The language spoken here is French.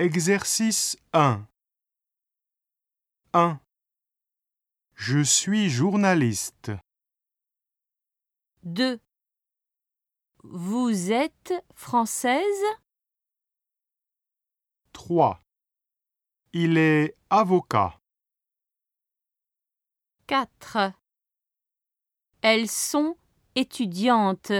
Exercice 1 1. Je suis journaliste. 2. Vous êtes française? 3. Il est avocat. 4. Elles sont étudiantes.